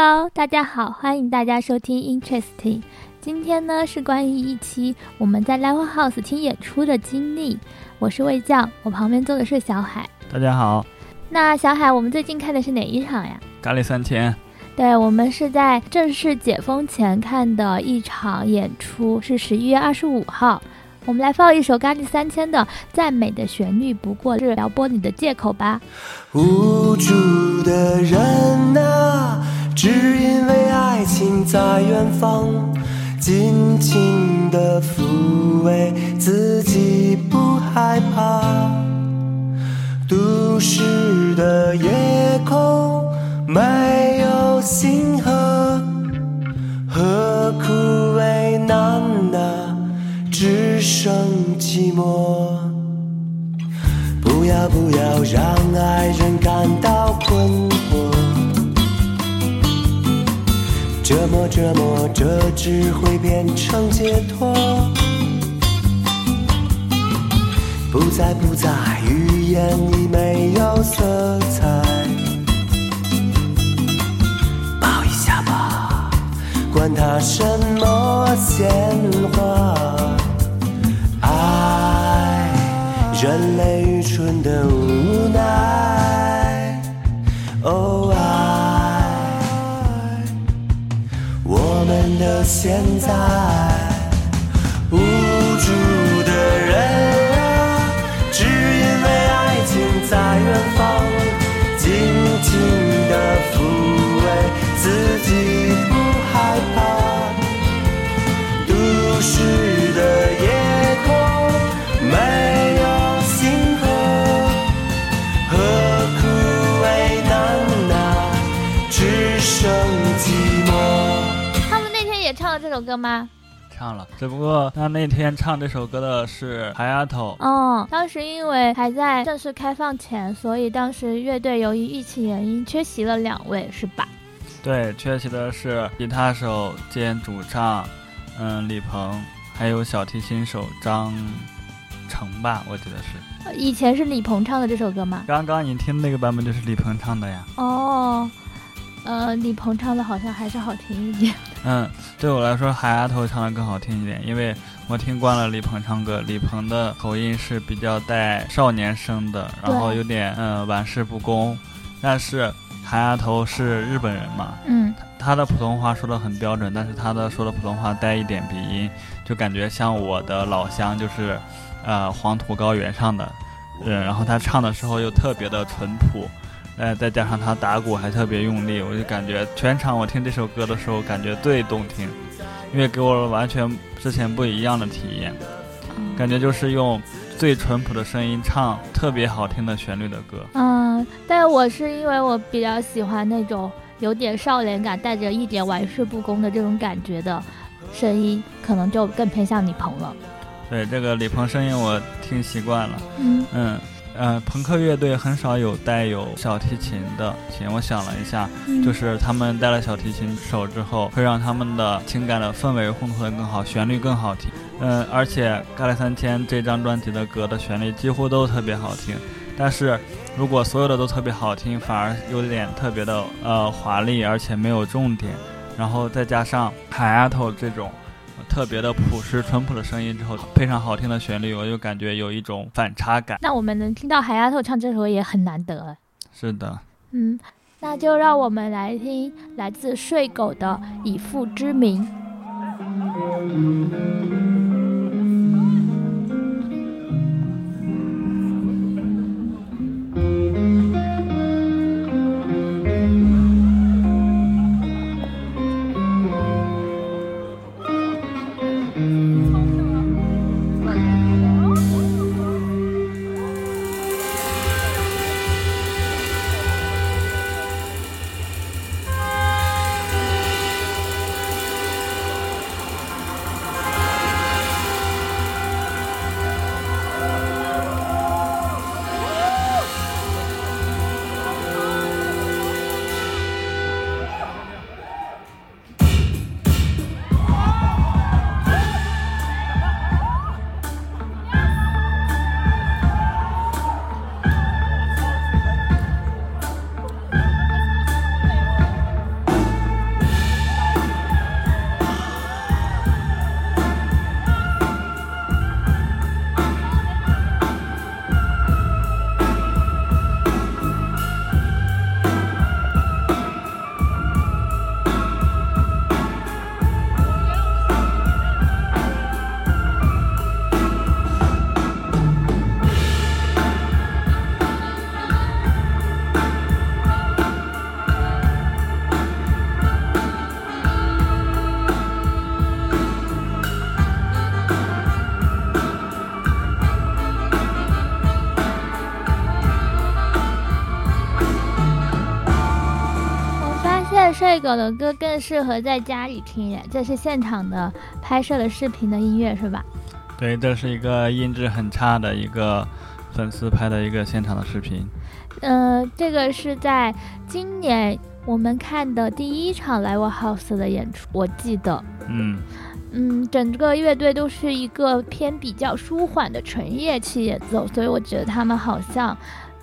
Hello，大家好，欢迎大家收听 Interesting。今天呢是关于一期我们在 Live House 听演出的经历。我是魏将，我旁边坐的是小海。大家好。那小海，我们最近看的是哪一场呀？咖喱三千。对，我们是在正式解封前看的一场演出，是十一月二十五号。我们来放一首《咖喱三千》的赞美的旋律，不过是撩拨你的借口吧。无助的人啊，只因为爱情在远方，尽情的抚慰自己，不害怕。都市的夜空没有星河，何苦为难啊？只剩寂寞。不要不要让爱人感到困折磨折磨，这只会变成解脱。不在不在，语言已没有色彩。抱一下吧，管他什么鲜花。爱人类愚蠢的无奈，哦爱，的现在，首歌吗？唱了，只不过他那天唱这首歌的是海丫头。嗯，当时因为还在正式开放前，所以当时乐队由于疫情原因缺席了两位，是吧？对，缺席的是吉他手兼主唱，嗯，李鹏，还有小提琴手张成吧，我记得是。以前是李鹏唱的这首歌吗？刚刚你听那个版本就是李鹏唱的呀。哦。呃，李鹏唱的好像还是好听一点。嗯，对我来说，海丫头唱的更好听一点，因为我听惯了李鹏唱歌。李鹏的口音是比较带少年声的，然后有点嗯玩世不恭。但是海丫头是日本人嘛，嗯，他的普通话说的很标准，但是他的说的普通话带一点鼻音，就感觉像我的老乡，就是呃黄土高原上的人。然后他唱的时候又特别的淳朴。呃，再加上他打鼓还特别用力，我就感觉全场我听这首歌的时候感觉最动听，因为给我完全之前不一样的体验，感觉就是用最淳朴的声音唱特别好听的旋律的歌。嗯，但我是因为我比较喜欢那种有点少年感，带着一点玩世不恭的这种感觉的声音，可能就更偏向李鹏了。对，这个李鹏声音我听习惯了。嗯嗯。呃，朋克乐队很少有带有小提琴的琴。我想了一下，就是他们带了小提琴手之后，会让他们的情感的氛围烘托得更好，旋律更好听。嗯，而且《咖喱三千》这张专辑的歌的旋律几乎都特别好听。但是如果所有的都特别好听，反而有点特别的呃华丽，而且没有重点。然后再加上海丫头这种。特别的朴实淳朴的声音之后，配上好听的旋律，我就感觉有一种反差感。那我们能听到海丫头唱这首也很难得。是的。嗯，那就让我们来听来自睡狗的《以父之名》。得帅狗的歌更适合在家里听耶，这是现场的拍摄的视频的音乐是吧？对，这是一个音质很差的一个粉丝拍的一个现场的视频。嗯，这个是在今年我们看的第一场 Live House 的演出，我记得。嗯嗯，整个乐队都是一个偏比较舒缓的纯乐器演奏，所以我觉得他们好像，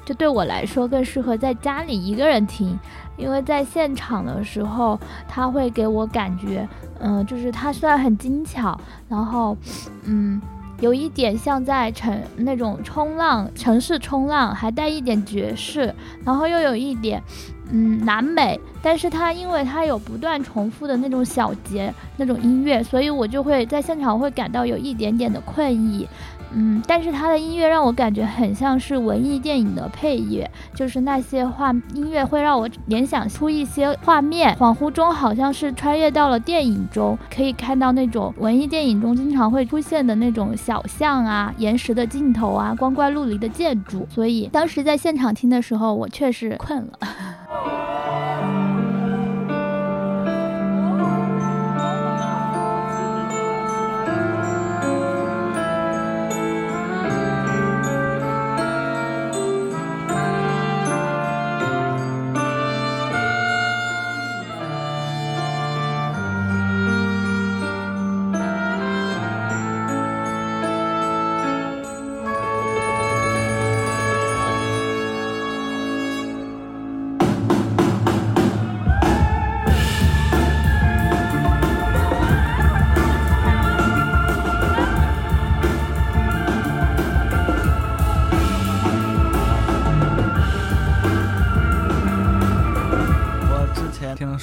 就对我来说更适合在家里一个人听，因为在现场的时候，他会给我感觉，嗯，就是他虽然很精巧，然后，嗯。有一点像在城那种冲浪城市冲浪，还带一点爵士，然后又有一点，嗯，南美。但是它因为它有不断重复的那种小节那种音乐，所以我就会在现场会感到有一点点的困意。嗯，但是他的音乐让我感觉很像是文艺电影的配乐，就是那些画音乐会让我联想出一些画面，恍惚中好像是穿越到了电影中，可以看到那种文艺电影中经常会出现的那种小巷啊、岩石的镜头啊、光怪陆离的建筑，所以当时在现场听的时候，我确实困了。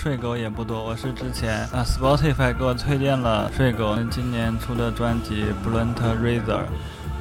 睡狗也不多，我是之前啊，Spotify 给我推荐了睡狗今年出的专辑《Blunt Razor》，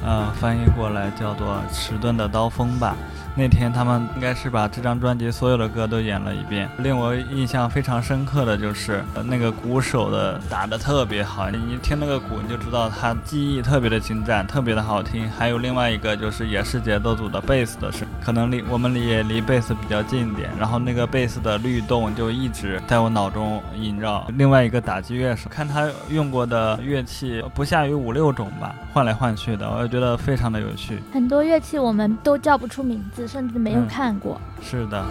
呃，翻译过来叫做迟钝的刀锋吧。那天他们应该是把这张专辑所有的歌都演了一遍，令我印象非常深刻的就是那个鼓手的打的特别好，你听那个鼓你就知道他技艺特别的精湛，特别的好听。还有另外一个就是也是节奏组的贝斯的声，可能离我们离也离贝斯比较近一点，然后那个贝斯的律动就一直在我脑中萦绕。另外一个打击乐手，看他用过的乐器不下于五六种吧，换来换去的，我就觉得非常的有趣。很多乐器我们都叫不出名字。甚至没有看过。是的。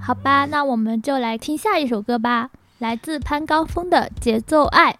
好吧，那我们就来听下一首歌吧，来自潘高峰的《节奏爱》。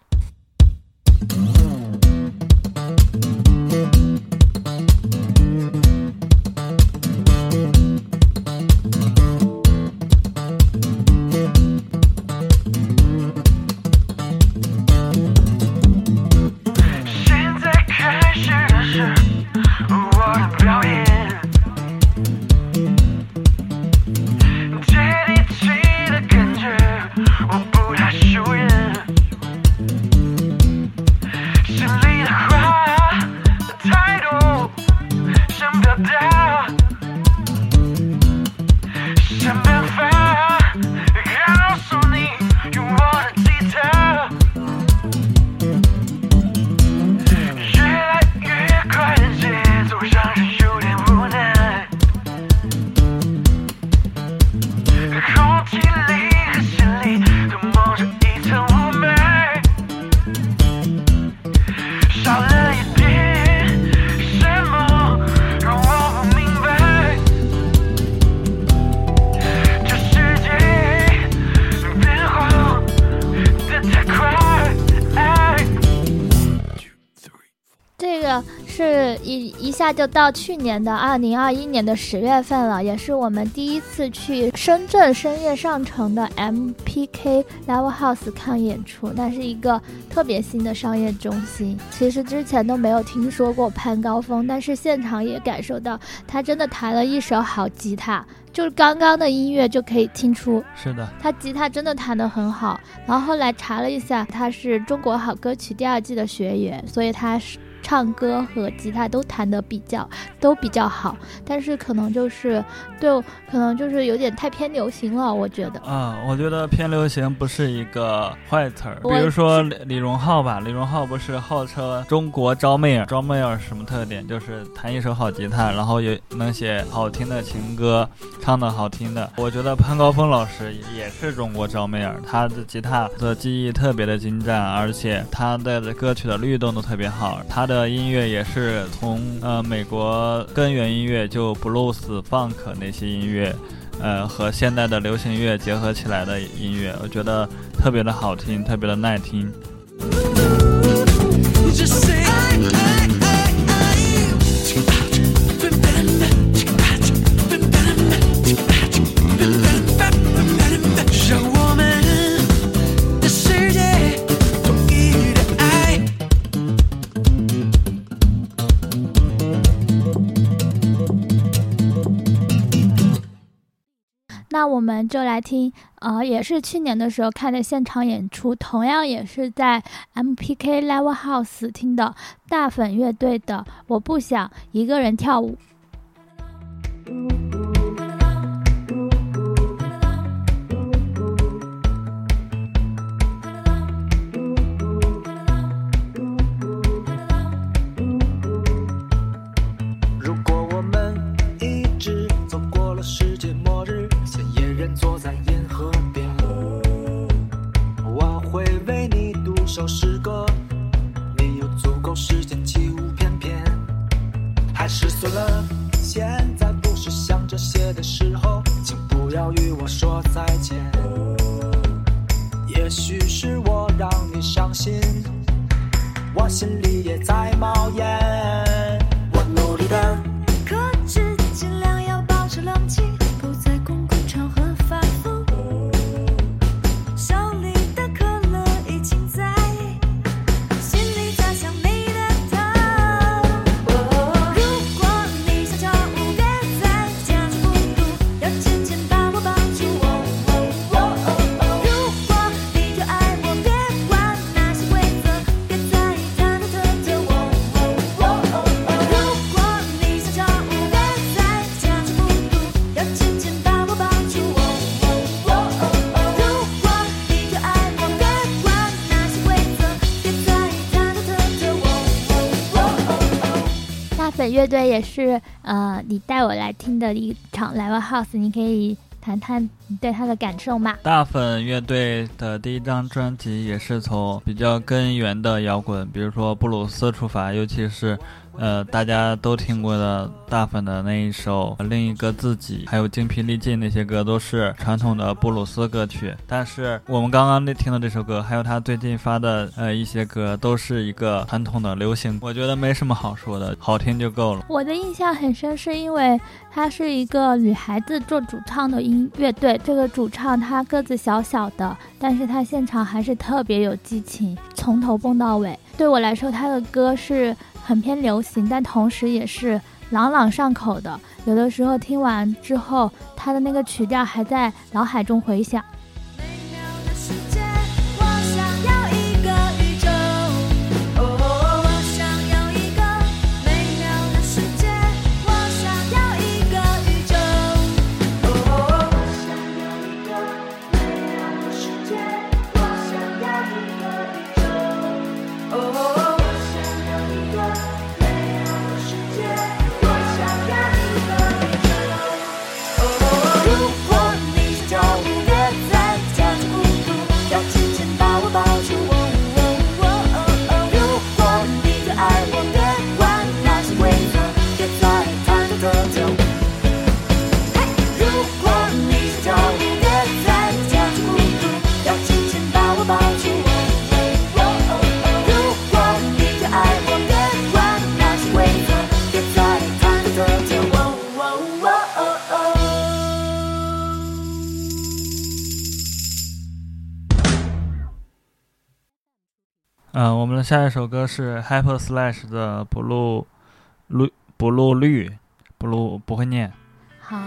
就到去年的二零二一年的十月份了，也是我们第一次去深圳深夜上城的 MPK Live House 看演出。那是一个特别新的商业中心，其实之前都没有听说过潘高峰，但是现场也感受到他真的弹了一手好吉他，就是刚刚的音乐就可以听出，是的，他吉他真的弹得很好。然后后来查了一下，他是中国好歌曲第二季的学员，所以他是。唱歌和吉他都弹得比较都比较好，但是可能就是对，可能就是有点太偏流行了，我觉得。啊，我觉得偏流行不是一个坏词儿。比如说李李荣浩吧，李荣浩不是号称中国招妹儿？招妹儿什么特点？就是弹一手好吉他，然后也能写好听的情歌，唱的好听的。我觉得潘高峰老师也是中国招妹儿，他的吉他的技艺特别的精湛，而且他的歌曲的律动都特别好。他的的音乐也是从呃美国根源音乐就 blues funk 那些音乐。呃，和现代的流行乐结合起来的音乐，我觉得特别的好听，特别的耐听。听，呃，也是去年的时候看的现场演出，同样也是在 M P K Live House 听的大粉乐队的《我不想一个人跳舞》。对也是，呃，你带我来听的一场 live house，你可以谈谈你对他的感受吗？大粉乐队的第一张专辑也是从比较根源的摇滚，比如说布鲁斯出发，尤其是。呃，大家都听过的大粉的那一首《另一个自己》，还有精疲力尽那些歌，都是传统的布鲁斯歌曲。但是我们刚刚那听的这首歌，还有他最近发的呃一些歌，都是一个传统的流行。我觉得没什么好说的，好听就够了。我的印象很深，是因为他是一个女孩子做主唱的音乐队。这个主唱她个子小小的，但是她现场还是特别有激情，从头蹦到尾。对我来说，她的歌是。很偏流行，但同时也是朗朗上口的。有的时候听完之后，他的那个曲调还在脑海中回响。下一首歌是 Hyper Slash 的 Blue 绿 Blue 绿 Blue 不会念。好。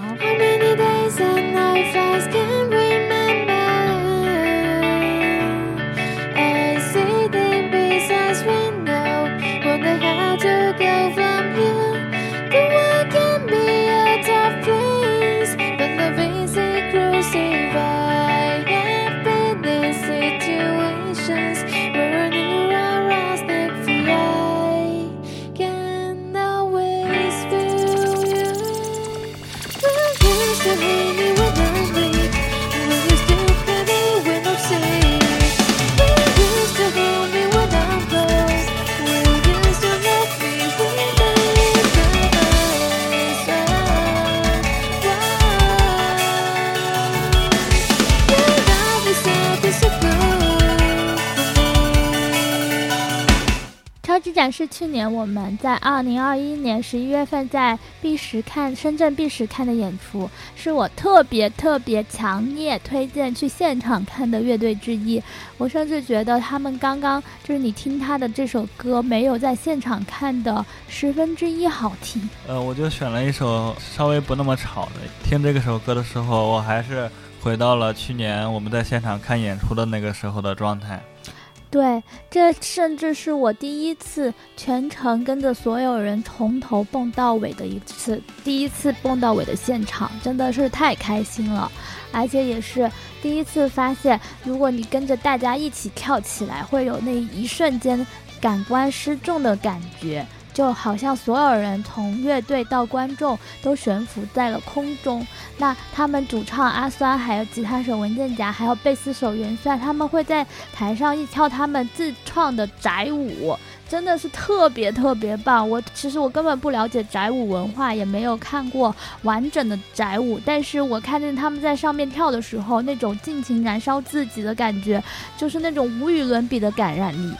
超级展示去年我们在二零二一年十一月份在 b 十看深圳 b 十看的演出是我特别特别强烈推荐去现场看的乐队之一。我甚至觉得他们刚刚就是你听他的这首歌没有在现场看的十分之一好听。呃我就选了一首稍微不那么吵的听这个首歌的时候我还是回到了去年我们在现场看演出的那个时候的状态。对，这甚至是我第一次全程跟着所有人从头蹦到尾的一次，第一次蹦到尾的现场，真的是太开心了，而且也是第一次发现，如果你跟着大家一起跳起来，会有那一瞬间感官失重的感觉。就好像所有人从乐队到观众都悬浮在了空中。那他们主唱阿酸，还有吉他手文件夹，还有贝斯手元帅，他们会在台上一跳他们自创的宅舞，真的是特别特别棒。我其实我根本不了解宅舞文化，也没有看过完整的宅舞，但是我看见他们在上面跳的时候，那种尽情燃烧自己的感觉，就是那种无与伦比的感染力。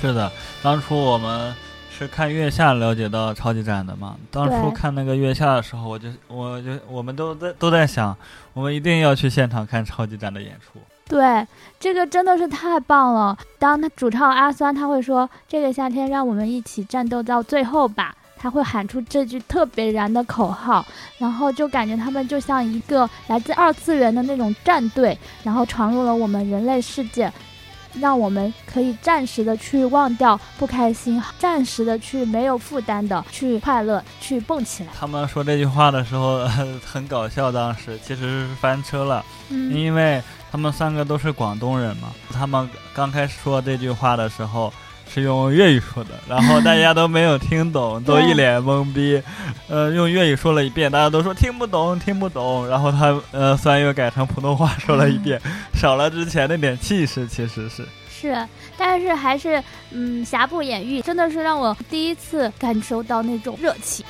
是的，当初我们。是看月下了解到超级展的嘛？当初看那个月下的时候，我就我就我们都在都在想，我们一定要去现场看超级展的演出。对，这个真的是太棒了。当他主唱阿酸他会说：“这个夏天让我们一起战斗到最后吧。”他会喊出这句特别燃的口号，然后就感觉他们就像一个来自二次元的那种战队，然后闯入了我们人类世界。让我们可以暂时的去忘掉不开心，暂时的去没有负担的去快乐，去蹦起来。他们说这句话的时候 很搞笑，当时其实是翻车了，因为他们三个都是广东人嘛。他们刚开始说这句话的时候。是用粤语说的，然后大家都没有听懂，都一脸懵逼。呃，用粤语说了一遍，大家都说听不懂，听不懂。然后他呃，虽然又改成普通话说了一遍，少了之前那点气势，其实是是，但是还是嗯，瑕不掩瑜，真的是让我第一次感受到那种热情。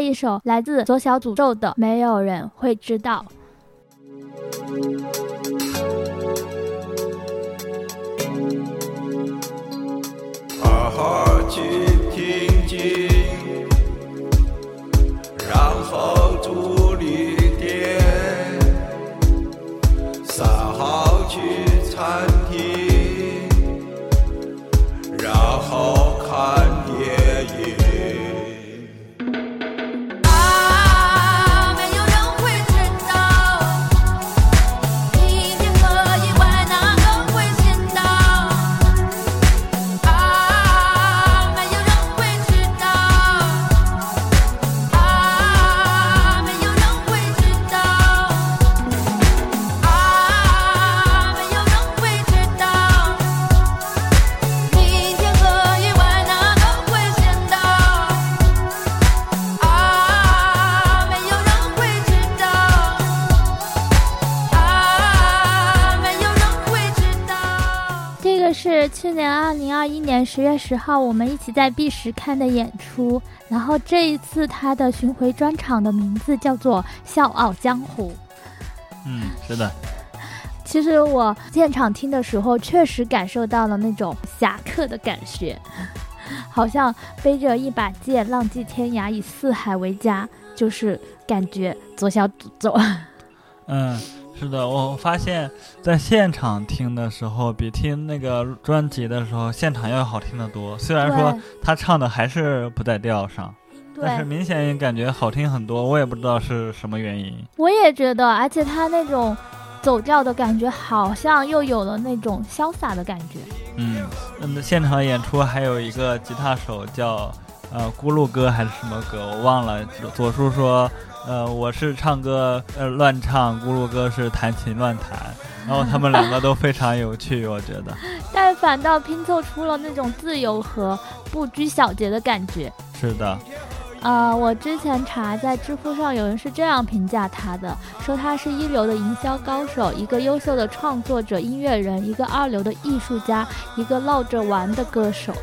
一首来自左小诅咒的《没有人会知道》。十月十号，我们一起在 B 十看的演出。然后这一次他的巡回专场的名字叫做《笑傲江湖》。嗯，是的。其实我现场听的时候，确实感受到了那种侠客的感觉，好像背着一把剑，浪迹天涯，以四海为家，就是感觉左小诅咒。嗯。是的，我发现，在现场听的时候，比听那个专辑的时候，现场要好听的多。虽然说他唱的还是不在调上，但是明显感觉好听很多。我也不知道是什么原因。我也觉得，而且他那种走调的感觉，好像又有了那种潇洒的感觉。嗯，那，现场演出还有一个吉他手叫呃咕噜哥还是什么哥，我忘了。左叔说。呃，我是唱歌呃乱唱，咕噜哥是弹琴乱弹，然后他们两个都非常有趣，我觉得。但反倒拼凑出了那种自由和不拘小节的感觉。是的。呃，我之前查在知乎上有人是这样评价他的，说他是一流的营销高手，一个优秀的创作者、音乐人，一个二流的艺术家，一个闹着玩的歌手。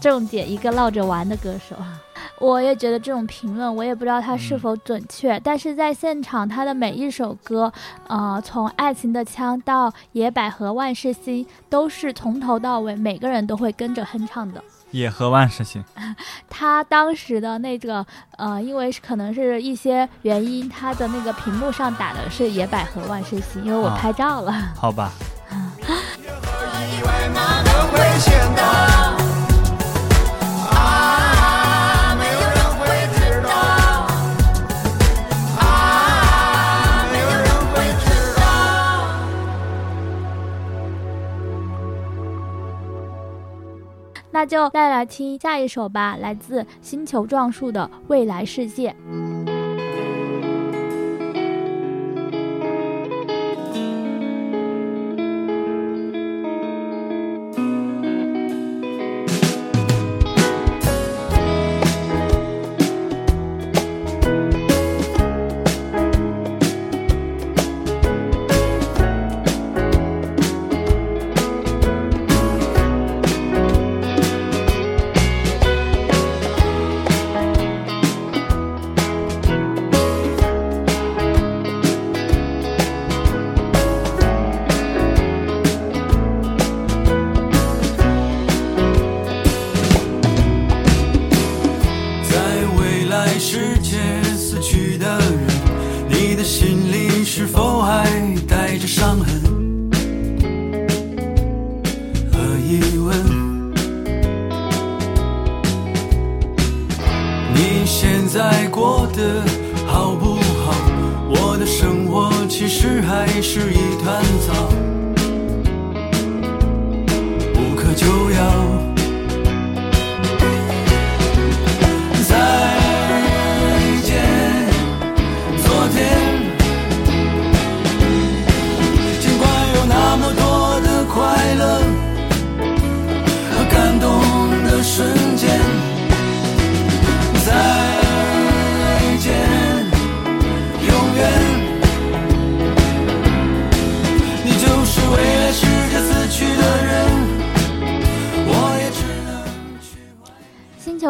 重点，一个闹着玩的歌手。我也觉得这种评论，我也不知道他是否准确，但是在现场，他的每一首歌，呃，从《爱情的枪》到《野百合万事兴》，都是从头到尾，每个人都会跟着哼唱的。野合万事兴，他当时的那个呃，因为可能是一些原因，他的那个屏幕上打的是野百合万事兴，因为我拍照了。好吧。那就再来听下一首吧，来自星球撞树的《未来世界》。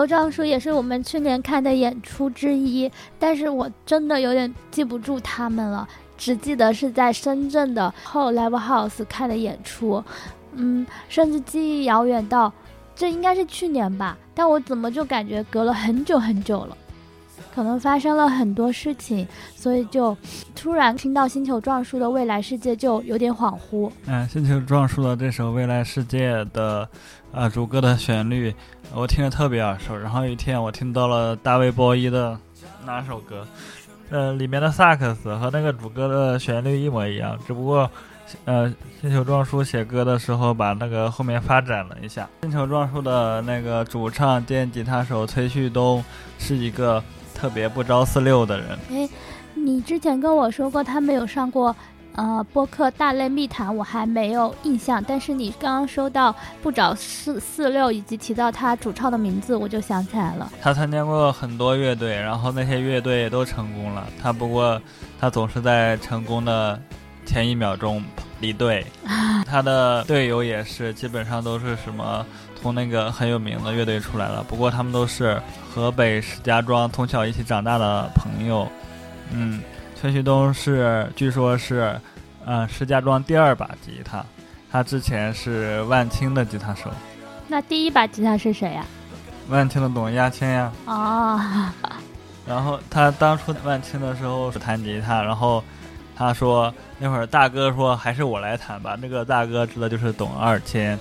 壮树也是我们去年看的演出之一，但是我真的有点记不住他们了，只记得是在深圳的后 Live House 看的演出，嗯，甚至记忆遥远到，这应该是去年吧，但我怎么就感觉隔了很久很久了。可能发生了很多事情，所以就突然听到星球撞树的未来世界就有点恍惚。嗯，星球撞树的这首未来世界的，呃，主歌的旋律我听着特别耳熟。然后有一天我听到了大卫波伊的哪首歌，呃，里面的萨克斯和那个主歌的旋律一模一样，只不过，呃，星球撞书写歌的时候把那个后面发展了一下。星球撞书的那个主唱兼吉他手崔旭东是一个。特别不着四六的人。哎，你之前跟我说过他没有上过，呃，播客大类密谈，我还没有印象。但是你刚刚说到不找四四六，以及提到他主唱的名字，我就想起来了。他参加过很多乐队，然后那些乐队都成功了。他不过他总是在成功的前一秒钟离队。他的队友也是基本上都是什么。从那个很有名的乐队出来了，不过他们都是河北石家庄从小一起长大的朋友。嗯，崔旭东是据说是，呃，石家庄第二把吉他，他之前是万青的吉他手。那第一把吉他是谁呀？万青的董亚青呀。哦。然后他当初万青的时候是弹吉他，然后他说那会儿大哥说还是我来弹吧，那个大哥指的就是董二千。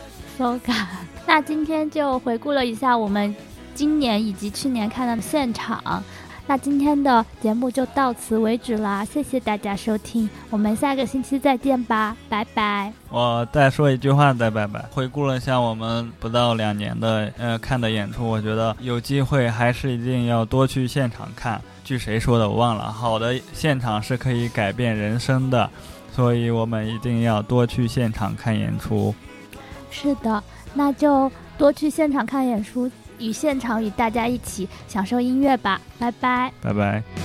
那今天就回顾了一下我们今年以及去年看到的现场，那今天的节目就到此为止啦，谢谢大家收听，我们下个星期再见吧，拜拜。我再说一句话再拜拜。回顾了一下我们不到两年的呃看的演出，我觉得有机会还是一定要多去现场看。据谁说的我忘了，好的现场是可以改变人生的，所以我们一定要多去现场看演出。是的，那就多去现场看演出。与现场与大家一起享受音乐吧，拜拜，拜拜。